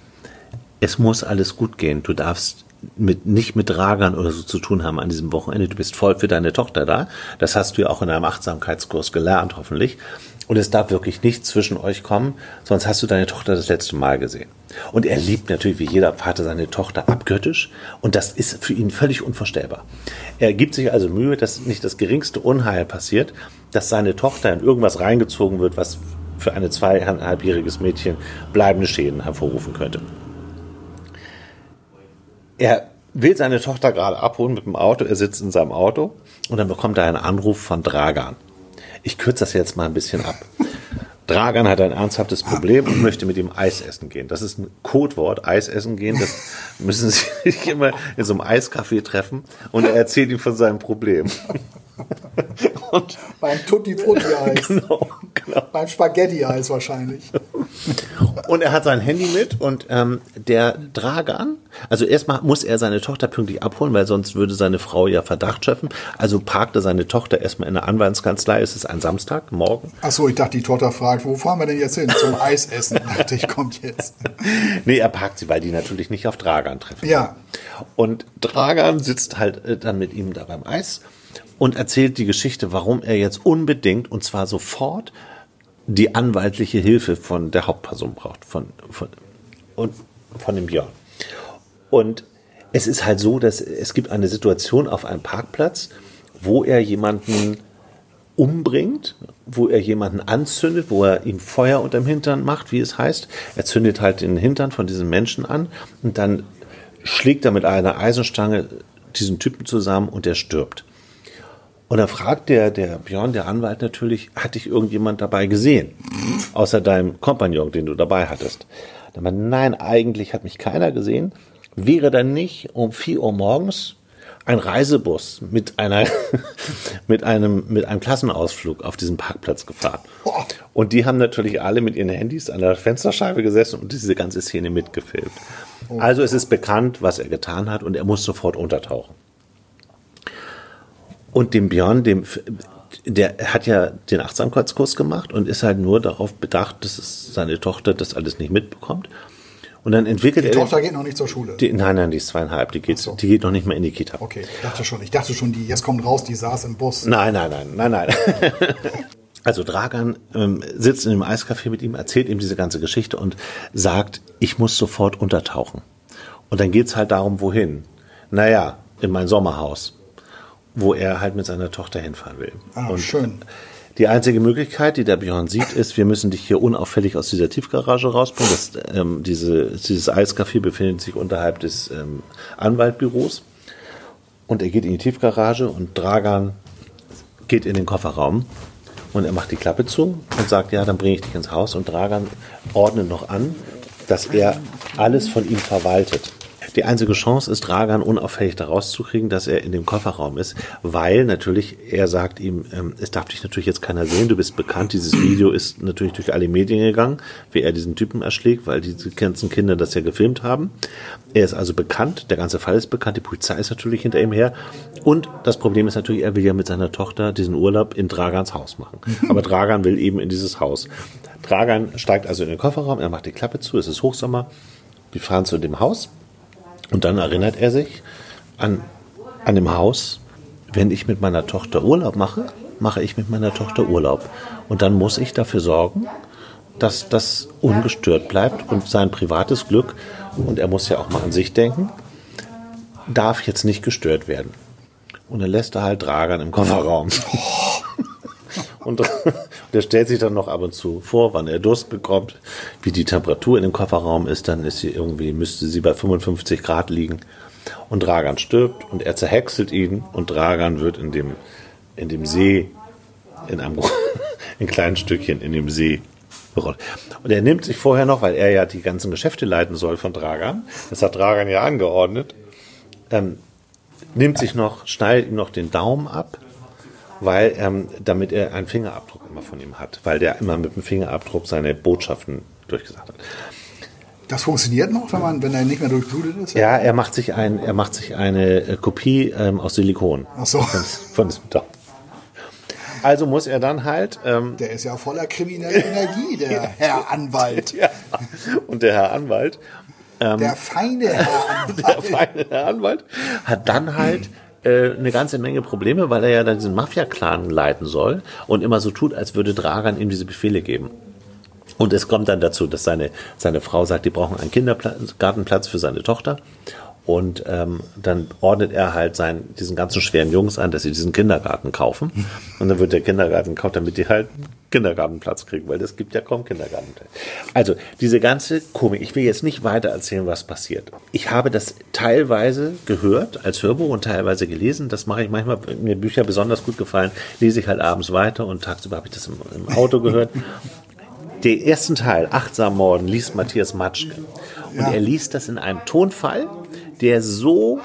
es muss alles gut gehen, du darfst mit, nicht mit Dragern oder so zu tun haben an diesem Wochenende. Du bist voll für deine Tochter da. Das hast du ja auch in einem Achtsamkeitskurs gelernt, hoffentlich. Und es darf wirklich nichts zwischen euch kommen, sonst hast du deine Tochter das letzte Mal gesehen. Und er liebt natürlich wie jeder Vater seine Tochter abgöttisch und das ist für ihn völlig unvorstellbar. Er gibt sich also Mühe, dass nicht das geringste Unheil passiert, dass seine Tochter in irgendwas reingezogen wird, was für ein zweieinhalbjähriges Mädchen bleibende Schäden hervorrufen könnte. Er will seine Tochter gerade abholen mit dem Auto, er sitzt in seinem Auto und dann bekommt er einen Anruf von Dragan. Ich kürze das jetzt mal ein bisschen ab. Dragan hat ein ernsthaftes Problem und möchte mit ihm Eis essen gehen. Das ist ein Codewort, Eis essen gehen. Das müssen Sie sich immer in so einem Eiscafé treffen und er erzählt ihm von seinem Problem. Und beim Tutti Frutti Eis. Genau, genau. Beim Spaghetti Eis wahrscheinlich. Und er hat sein Handy mit und ähm, der Dragan, also erstmal muss er seine Tochter pünktlich abholen, weil sonst würde seine Frau ja Verdacht schöpfen. Also parkte seine Tochter erstmal in der Anwaltskanzlei. Es ist ein Samstag, morgen. Achso, ich dachte, die Tochter fragt, wo fahren wir denn jetzt hin? Zum Eisessen. dachte ich, kommt jetzt. nee, er parkt sie, weil die natürlich nicht auf Dragan treffen. Ja. Und Dragan sitzt halt äh, dann mit ihm da beim Eis und erzählt die Geschichte, warum er jetzt unbedingt und zwar sofort die anwaltliche Hilfe von der Hauptperson braucht, von, von, und von dem Björn. Und es ist halt so, dass es gibt eine Situation auf einem Parkplatz, wo er jemanden umbringt, wo er jemanden anzündet, wo er ihm Feuer unterm Hintern macht, wie es heißt. Er zündet halt den Hintern von diesem Menschen an und dann schlägt er mit einer Eisenstange diesen Typen zusammen und er stirbt. Und dann fragt der, der Björn, der Anwalt natürlich, hat dich irgendjemand dabei gesehen? Außer deinem Kompagnon, den du dabei hattest. Dann meinte, nein, eigentlich hat mich keiner gesehen. Wäre dann nicht um vier Uhr morgens ein Reisebus mit einer, mit einem, mit einem Klassenausflug auf diesem Parkplatz gefahren. Und die haben natürlich alle mit ihren Handys an der Fensterscheibe gesessen und diese ganze Szene mitgefilmt. Also es ist bekannt, was er getan hat und er muss sofort untertauchen. Und dem Björn, dem, der hat ja den Achtsamkeitskurs gemacht und ist halt nur darauf bedacht, dass es seine Tochter das alles nicht mitbekommt. Und dann entwickelt Die er. Tochter geht noch nicht zur Schule. die, nein, nein, die ist zweieinhalb. Die geht, so. die geht noch nicht mehr in die Kita. okay, ich dachte schon. Ich dachte schon, die jetzt kommt raus, die saß im Bus. Nein, nein, nein, nein, nein. Also Dragan ähm, sitzt in dem Eiscafé mit ihm, erzählt ihm diese ganze Geschichte und sagt, ich muss sofort untertauchen. Und dann geht's halt darum, wohin? Naja, in mein Sommerhaus, wo er halt mit seiner Tochter hinfahren will. Ah, und schön. Die einzige Möglichkeit, die der Björn sieht, ist, wir müssen dich hier unauffällig aus dieser Tiefgarage rausbringen. Das, ähm, diese, dieses Eiscafé befindet sich unterhalb des ähm, Anwaltbüros. Und er geht in die Tiefgarage und Dragan geht in den Kofferraum und er macht die Klappe zu und sagt, ja, dann bringe ich dich ins Haus. Und Dragan ordnet noch an, dass er alles von ihm verwaltet. Die einzige Chance ist, Dragan unauffällig da rauszukriegen, dass er in dem Kofferraum ist, weil natürlich, er sagt ihm, ähm, es darf dich natürlich jetzt keiner sehen, du bist bekannt, dieses Video ist natürlich durch alle Medien gegangen, wie er diesen Typen erschlägt, weil diese ganzen Kinder das ja gefilmt haben. Er ist also bekannt, der ganze Fall ist bekannt, die Polizei ist natürlich hinter ihm her und das Problem ist natürlich, er will ja mit seiner Tochter diesen Urlaub in Dragans Haus machen. Aber Dragan will eben in dieses Haus. Dragan steigt also in den Kofferraum, er macht die Klappe zu, es ist Hochsommer, wir fahren zu dem Haus und dann erinnert er sich an, an dem Haus, wenn ich mit meiner Tochter Urlaub mache, mache ich mit meiner Tochter Urlaub. Und dann muss ich dafür sorgen, dass das ungestört bleibt und sein privates Glück, und er muss ja auch mal an sich denken, darf jetzt nicht gestört werden. Und dann lässt er halt Dragan im Kofferraum. Und der stellt sich dann noch ab und zu vor, wann er Durst bekommt, wie die Temperatur in dem Kofferraum ist. Dann ist sie irgendwie, müsste sie bei 55 Grad liegen. Und Dragan stirbt und er zerhäckselt ihn und Dragan wird in dem, in dem See, in einem in kleinen Stückchen in dem See gerollt. Und er nimmt sich vorher noch, weil er ja die ganzen Geschäfte leiten soll von Dragan, das hat Dragan ja angeordnet, ähm, nimmt sich noch, schneidet ihm noch den Daumen ab, weil ähm, damit er einen Fingerabdruck immer von ihm hat, weil der immer mit dem Fingerabdruck seine Botschaften durchgesagt hat. Das funktioniert noch, wenn man, wenn er nicht mehr durchblutet ist? Ja, er macht sich ein, er macht sich eine äh, Kopie ähm, aus Silikon Ach so. von, von diesem Daumen. Also muss er dann halt ähm, Der ist ja voller krimineller Energie, der Herr Anwalt. ja, und der Herr Anwalt Der feine Herr der Anwalt. feine Herr Anwalt hat dann halt äh, eine ganze Menge Probleme, weil er ja dann diesen Mafia-Clan leiten soll und immer so tut, als würde Dragan ihm diese Befehle geben. Und es kommt dann dazu, dass seine, seine Frau sagt, die brauchen einen Kindergartenplatz für seine Tochter. Und ähm, dann ordnet er halt seinen, diesen ganzen schweren Jungs an, dass sie diesen Kindergarten kaufen. Und dann wird der Kindergarten gekauft, damit die halt einen Kindergartenplatz kriegen, weil es gibt ja kaum Kindergartenplätze. Also diese ganze Komik, ich will jetzt nicht weiter erzählen, was passiert. Ich habe das teilweise gehört als Hörbuch und teilweise gelesen. Das mache ich manchmal, wenn mir Bücher besonders gut gefallen, lese ich halt abends weiter und tagsüber habe ich das im, im Auto gehört. Den ersten Teil, Achtsam Morden, liest Matthias Matschke. Und Ja. er liest das in einem Tonfall, der so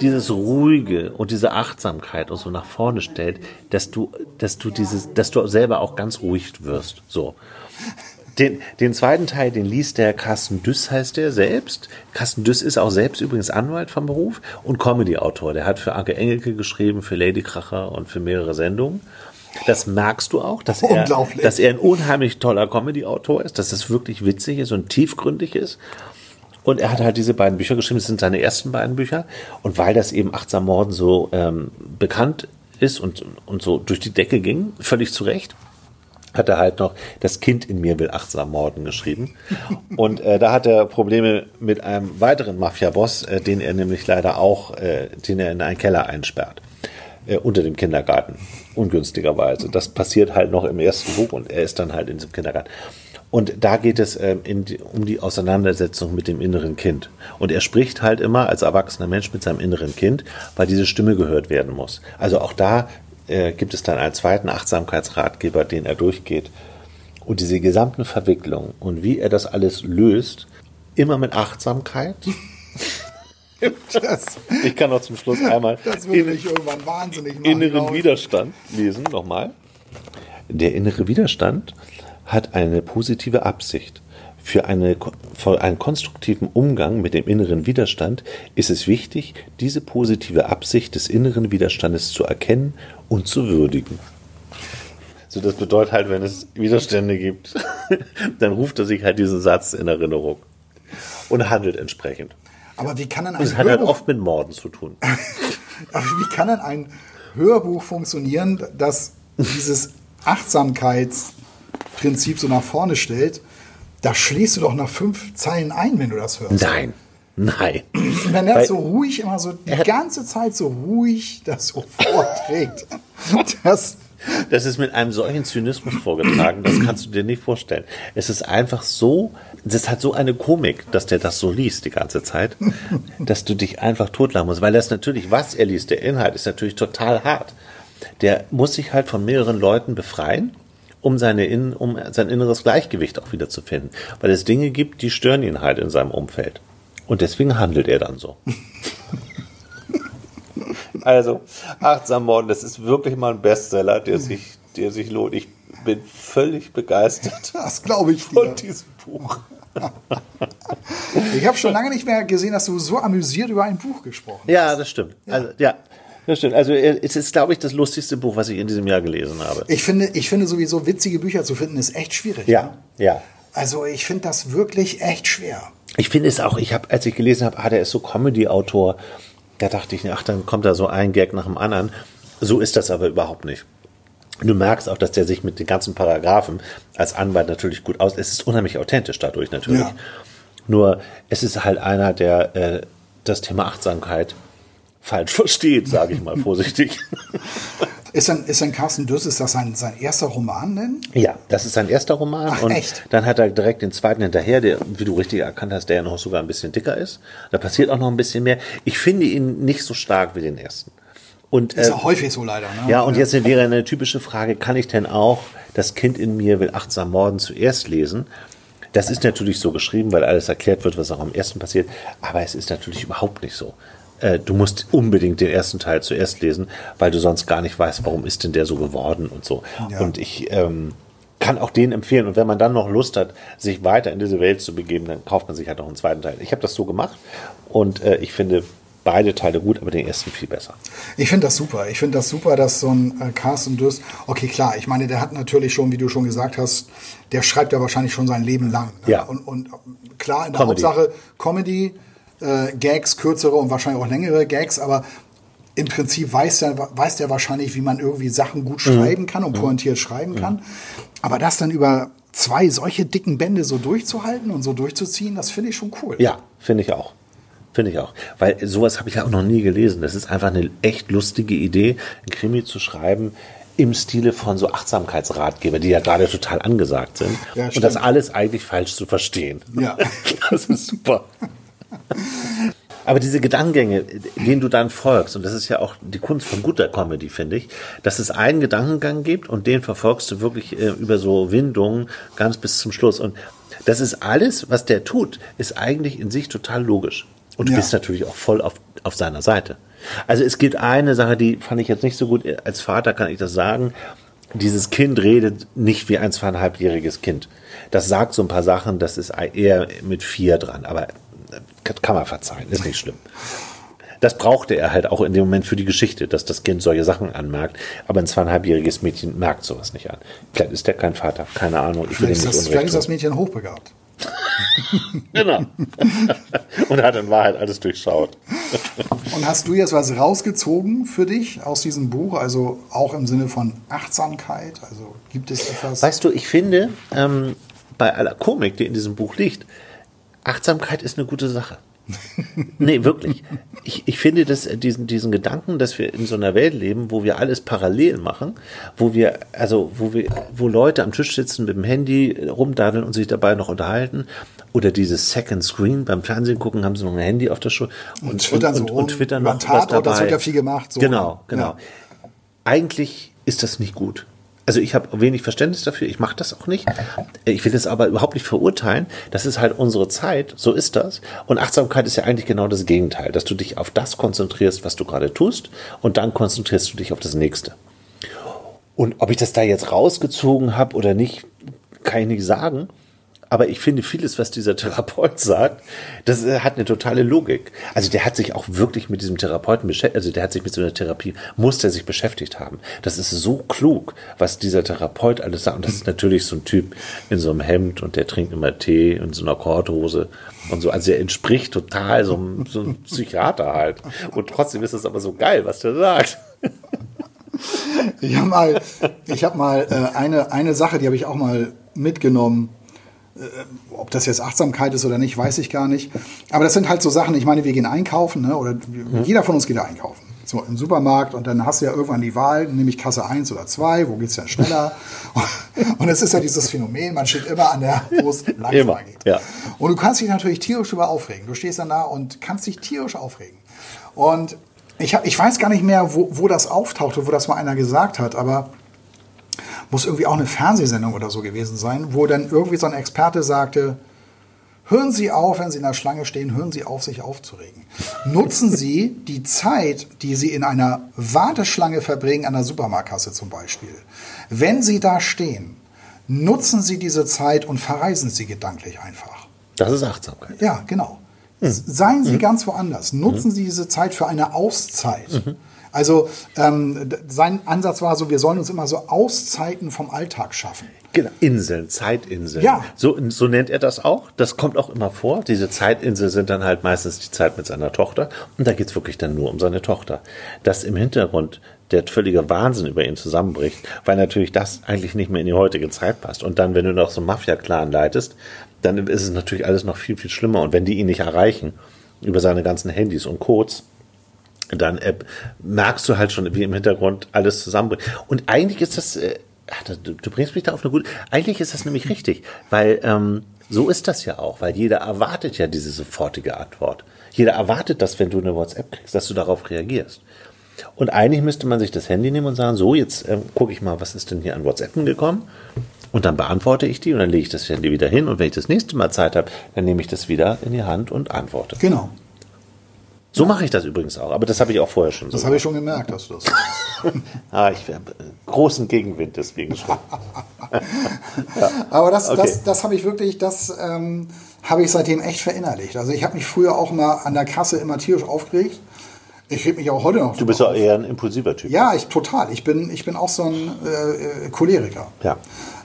dieses Ruhige und diese Achtsamkeit und so nach vorne stellt, dass du, dass du dieses, dass du selber auch ganz ruhig wirst. So. Den, den zweiten Teil, den liest der Carsten Düss, heißt der selbst. Carsten Düss ist auch selbst übrigens Anwalt vom Beruf und Comedy-Autor. Der hat für Anke Engelke geschrieben, für Lady Kracher und für mehrere Sendungen. Das merkst du auch, dass er, dass er ein unheimlich toller Comedy-Autor ist, dass es wirklich witzig ist und tiefgründig ist. Und er hat halt diese beiden Bücher geschrieben, das sind seine ersten beiden Bücher. Und weil das eben Achtsam Morden so ähm, bekannt ist und, und so durch die Decke ging, völlig zu Recht, hat er halt noch Das Kind in mir will achtsam morden geschrieben. Und äh, da hat er Probleme mit einem weiteren Mafia-Boss, äh, den er nämlich leider auch, äh, den er in einen Keller einsperrt. Äh, unter dem Kindergarten. Ungünstigerweise. Das passiert halt noch im ersten Buch und er ist dann halt in diesem Kindergarten. Und da geht es ähm, in die, um die Auseinandersetzung mit dem inneren Kind. Und er spricht halt immer als erwachsener Mensch mit seinem inneren Kind, weil diese Stimme gehört werden muss. Also auch da äh, gibt es dann einen zweiten Achtsamkeitsratgeber, den er durchgeht. Und diese gesamten Verwicklungen und wie er das alles löst, immer mit Achtsamkeit. Das, Ich kann noch zum Schluss einmal das würde mich irgendwann wahnsinnig machen. inneren. Widerstand lesen, nochmal. Der innere Widerstand hat eine positive Absicht. Für, eine, für einen konstruktiven Umgang mit dem inneren Widerstand ist es wichtig, diese positive Absicht des inneren Widerstandes zu erkennen und zu würdigen. So, das bedeutet halt, wenn es Widerstände gibt, dann ruft er sich halt diesen Satz in Erinnerung. und handelt entsprechend. Aber wie kann denn ein Das hat halt Hörbuch, oft mit Morden zu tun. aber wie kann denn ein Hörbuch funktionieren, das dieses Achtsamkeitsprinzip so nach vorne stellt? Da schläfst du doch nach fünf Zeilen ein, wenn du das hörst. Nein, nein. Wenn er Weil- so ruhig immer so die ganze Zeit so ruhig das so vorträgt, das Das ist mit einem solchen Zynismus vorgetragen, das kannst du dir nicht vorstellen. Es ist einfach so, das hat so eine Komik, dass der das so liest die ganze Zeit, dass du dich einfach totlachen musst. Weil das natürlich, was er liest, der Inhalt ist natürlich total hart. Der muss sich halt von mehreren Leuten befreien, um, seine In, um sein inneres Gleichgewicht auch wieder zu finden. Weil es Dinge gibt, die stören ihn halt in seinem Umfeld. Und deswegen handelt er dann so. Also, achtsam morden, das ist wirklich mal ein Bestseller, der sich, der sich lohnt. Ich bin völlig begeistert Das glaube ich von dir. diesem Buch. Ich habe schon lange nicht mehr gesehen, dass du so amüsiert über ein Buch gesprochen hast. Ja, das stimmt. Also, ja, das stimmt. Also, es ist, glaube ich, das lustigste Buch, was ich in diesem Jahr gelesen habe. Ich finde, ich finde sowieso witzige Bücher zu finden, ist echt schwierig. Ja, ne? ja. Also ich finde das wirklich echt schwer. Ich finde es auch, ich habe, als ich gelesen habe, ah, der ist so Comedy-Autor, da dachte ich, ach, dann kommt da so ein Gag nach dem anderen. So ist das aber überhaupt nicht. Du merkst auch, dass der sich mit den ganzen Paragraphen als Anwalt natürlich gut aus. Es ist unheimlich authentisch dadurch natürlich. Ja. Nur es ist halt einer, der äh, das Thema Achtsamkeit falsch versteht, sage ich mal vorsichtig. Ist dann, ist dann Carsten Düss, ist das sein, sein erster Roman denn? Ja, das ist sein erster Roman. Ach, und echt? dann hat er direkt den zweiten hinterher, der, wie du richtig erkannt hast, der ja noch sogar ein bisschen dicker ist. Da passiert auch noch ein bisschen mehr. Ich finde ihn nicht so stark wie den ersten. Und, Ist äh, ja häufig so leider. Ne? ja, und jetzt wäre eine typische Frage, kann ich denn auch das Kind in mir will achtsam morden zuerst lesen? Das ist natürlich so geschrieben, weil alles erklärt wird, was auch am ersten passiert. Aber es ist natürlich überhaupt nicht so. Äh, Du musst unbedingt den ersten Teil zuerst lesen, weil du sonst gar nicht weißt, warum ist denn der so geworden und so. Ja. Und ich ähm, kann auch den empfehlen. Und wenn man dann noch Lust hat, sich weiter in diese Welt zu begeben, dann kauft man sich halt noch einen zweiten Teil. Ich habe das so gemacht und äh, ich finde beide Teile gut, aber den ersten viel besser. Ich finde das super. Ich finde das super, dass so ein äh, Carsten Düss, okay, klar, ich meine, der hat natürlich schon, wie du schon gesagt hast, der schreibt ja wahrscheinlich schon sein Leben lang. Ne? Ja. Und, und klar, in der Comedy. Hauptsache Comedy, äh, Gags, kürzere und wahrscheinlich auch längere Gags, aber im Prinzip weiß der, weiß der wahrscheinlich, wie man irgendwie Sachen gut Mhm. schreiben kann und pointiert schreiben kann. Aber das dann über zwei solche dicken Bände so durchzuhalten und so durchzuziehen, das finde ich schon cool. Ja, finde ich auch. Finde ich auch. Weil sowas habe ich ja auch noch nie gelesen. Das ist einfach eine echt lustige Idee, ein Krimi zu schreiben im Stile von so Achtsamkeitsratgeber, die ja gerade total angesagt sind. Ja, und das alles eigentlich falsch zu verstehen. Ja. Das ist super. Aber diese Gedankengänge, denen du dann folgst, und das ist ja auch die Kunst von guter Comedy, finde ich, dass es einen Gedankengang gibt und den verfolgst du wirklich äh, über so Windungen ganz bis zum Schluss. Und das ist alles, was der tut, ist eigentlich in sich total logisch. Und du Ja. bist natürlich auch voll auf, auf seiner Seite. Also es gibt eine Sache, die fand ich jetzt nicht so gut. Als Vater kann ich das sagen. Dieses Kind redet nicht wie ein zweieinhalbjähriges Kind. Das sagt so ein paar Sachen, das ist eher mit vier dran. Aber kann man verzeihen, ist nicht schlimm. Das brauchte er halt auch in dem Moment für die Geschichte, dass das Kind solche Sachen anmerkt. Aber ein zweieinhalbjähriges Mädchen merkt sowas nicht an. Vielleicht ist der kein Vater, keine Ahnung. Ich will Vielleicht ist, nicht das, vielleicht ist das Mädchen hochbegabt. Genau. Und hat in Wahrheit alles durchschaut. Und hast du jetzt was rausgezogen für dich aus diesem Buch? Also auch im Sinne von Achtsamkeit? Also gibt es etwas? Weißt du, ich finde, ähm, bei aller Komik, die in diesem Buch liegt, Achtsamkeit ist eine gute Sache. nee, wirklich. Ich, ich finde dass äh, diesen, diesen Gedanken, dass wir in so einer Welt leben, wo wir alles parallel machen, wo wir, also wo wir, wo Leute am Tisch sitzen mit dem Handy rumdaddeln und sich dabei noch unterhalten, oder dieses Second Screen beim Fernsehen gucken, haben sie noch ein Handy auf der Schule und, twittern so und, und twittern noch was Tatort, das dabei. wird ja viel gemacht, so. Genau, genau Ja. eigentlich ist das nicht gut. Also ich habe wenig Verständnis dafür, ich mache das auch nicht. Ich will das aber überhaupt nicht verurteilen. Das ist halt unsere Zeit, so ist das. Und Achtsamkeit ist ja eigentlich genau das Gegenteil, dass du dich auf das konzentrierst, was du gerade tust, und dann konzentrierst du dich auf das Nächste. Und ob ich das da jetzt rausgezogen habe oder nicht, kann ich nicht sagen. Aber ich finde vieles, was dieser Therapeut sagt, das äh, hat eine totale Logik. Also der hat sich auch wirklich mit diesem Therapeuten beschäftigt, also der hat sich mit so einer Therapie, muss der sich beschäftigt haben. Das ist so klug, was dieser Therapeut alles sagt. Und das ist natürlich so ein Typ in so einem Hemd und der trinkt immer Tee in so einer Korthose und so. Also er entspricht total so einem, so einem Psychiater halt. Und trotzdem ist es aber so geil, was der sagt. Ich habe mal, ich hab mal äh, eine, eine Sache, die habe ich auch mal mitgenommen. Äh, ob das jetzt Achtsamkeit ist oder nicht, weiß ich gar nicht. Aber das sind halt so Sachen, ich meine, wir gehen einkaufen, ne? oder mhm. jeder von uns geht einkaufen. So im Supermarkt und dann hast du ja irgendwann die Wahl, nehme ich Kasse 1 oder 2, wo geht es denn schneller? und es ist ja dieses Phänomen, man steht immer an der, wo es langsamer geht. Ja. Und du kannst dich natürlich tierisch über aufregen. Du stehst dann da und kannst dich tierisch aufregen. Und ich, hab, ich weiß gar nicht mehr, wo, wo das auftauchte, wo das mal einer gesagt hat, aber muss irgendwie auch eine Fernsehsendung oder so gewesen sein, wo dann irgendwie so ein Experte sagte, hören Sie auf, wenn Sie in der Schlange stehen, hören Sie auf, sich aufzuregen. Nutzen Sie die Zeit, die Sie in einer Warteschlange verbringen, an der Supermarktkasse zum Beispiel. Wenn Sie da stehen, nutzen Sie diese Zeit und verreisen Sie gedanklich einfach. Das ist Achtsamkeit. Ja, genau. Hm. Seien Sie hm. ganz woanders. Nutzen hm. Sie diese Zeit für eine Auszeit. Mhm. Also ähm, sein Ansatz war so, wir sollen uns immer so Auszeiten vom Alltag schaffen. Genau, Inseln, Zeitinseln. Ja. So, so nennt er das auch. Das kommt auch immer vor. Diese Zeitinseln sind dann halt meistens die Zeit mit seiner Tochter. Und da geht es wirklich dann nur um seine Tochter. Dass im Hintergrund der völlige Wahnsinn über ihn zusammenbricht, weil natürlich das eigentlich nicht mehr in die heutige Zeit passt. Und dann, wenn du noch so einen Mafia-Clan leitest, dann ist es natürlich alles noch viel, viel schlimmer. Und wenn die ihn nicht erreichen, über seine ganzen Handys und Codes, dann äh, merkst du halt schon, wie im Hintergrund alles zusammenbricht. Und eigentlich ist das, äh, du, du, bringst mich da auf eine gute, eigentlich ist das nämlich richtig, weil ähm, so ist das ja auch, weil jeder erwartet ja diese sofortige Antwort. Jeder erwartet das, wenn du eine WhatsApp kriegst, dass du darauf reagierst. Und eigentlich müsste man sich das Handy nehmen und sagen, so, jetzt äh, gucke ich mal, was ist denn hier an WhatsApp gekommen? Und dann beantworte ich die und dann lege ich das Handy wieder hin und wenn ich das nächste Mal Zeit habe, dann nehme ich das wieder in die Hand und antworte. Genau. So mache ich das übrigens auch, aber das habe ich auch vorher schon. Das so habe ich schon gemerkt, dass du das ah, ich habe großen Gegenwind deswegen schon. ja. Aber das, okay. das, das habe ich wirklich, das ähm, habe ich seitdem echt verinnerlicht. Also ich habe mich früher auch mal an der Kasse immer tierisch aufgeregt. Ich rede mich auch heute noch. Du bist ja eher ein impulsiver Typ. Ja, ich total. Ich bin, ich bin auch so ein äh, äh Choleriker. Ja.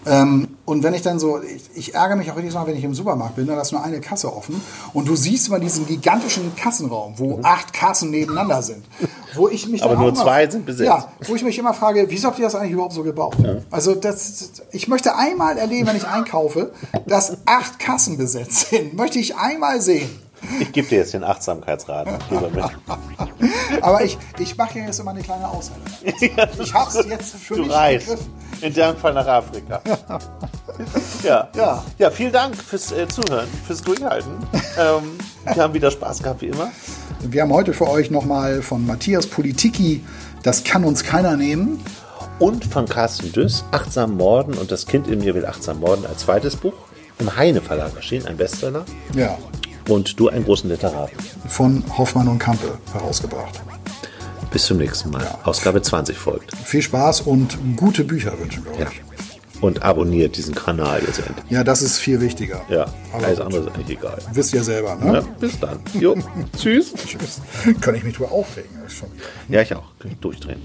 Ähm, und wenn ich dann so, ich, ich ärgere mich auch jedes Mal, wenn ich im Supermarkt bin, da ist nur eine Kasse offen und du siehst immer diesen gigantischen Kassenraum, wo mhm. acht Kassen nebeneinander sind. Wo ich mich Aber nur zwei sind besetzt. Ja, wo ich mich immer frage, wieso habt ihr das eigentlich überhaupt so gebaut? Ja. Also das, ich möchte einmal erleben, wenn ich einkaufe, dass acht Kassen besetzt sind. Möchte ich einmal sehen. Ich gebe dir jetzt den Achtsamkeitsrat. Aber ich, ich mache jetzt immer eine kleine Aussage. Ich habe es jetzt für du mich reist. begriffen. In dem Fall nach Afrika. ja. ja. Ja, vielen Dank fürs äh, Zuhören, fürs Durchhalten. Ähm, wir haben wieder Spaß gehabt, wie immer. Wir haben heute für euch nochmal von Matthias Politiki Das kann uns keiner nehmen. Und von Carsten Düss, Achtsam Morden und das Kind in mir will achtsam morden als zweites Buch. Im Heine Verlag erschienen, ein Bestseller. Ja. Und du einen großen Literaten. Von Hoffmann und Kampe herausgebracht. Bis zum nächsten Mal. Ja. Ausgabe 20 folgt. Viel Spaß und gute Bücher wünschen wir euch. Ja. Und abonniert diesen Kanal jetzt endlich. Ja, das ist viel wichtiger. Ja, Aber alles andere ist eigentlich egal. Wisst ihr selber, ne? Ja, bis dann. Jo, tschüss. Tschüss. Kann ich mich drüber aufregen? Ja, ich auch. Kann ich durchdrehen.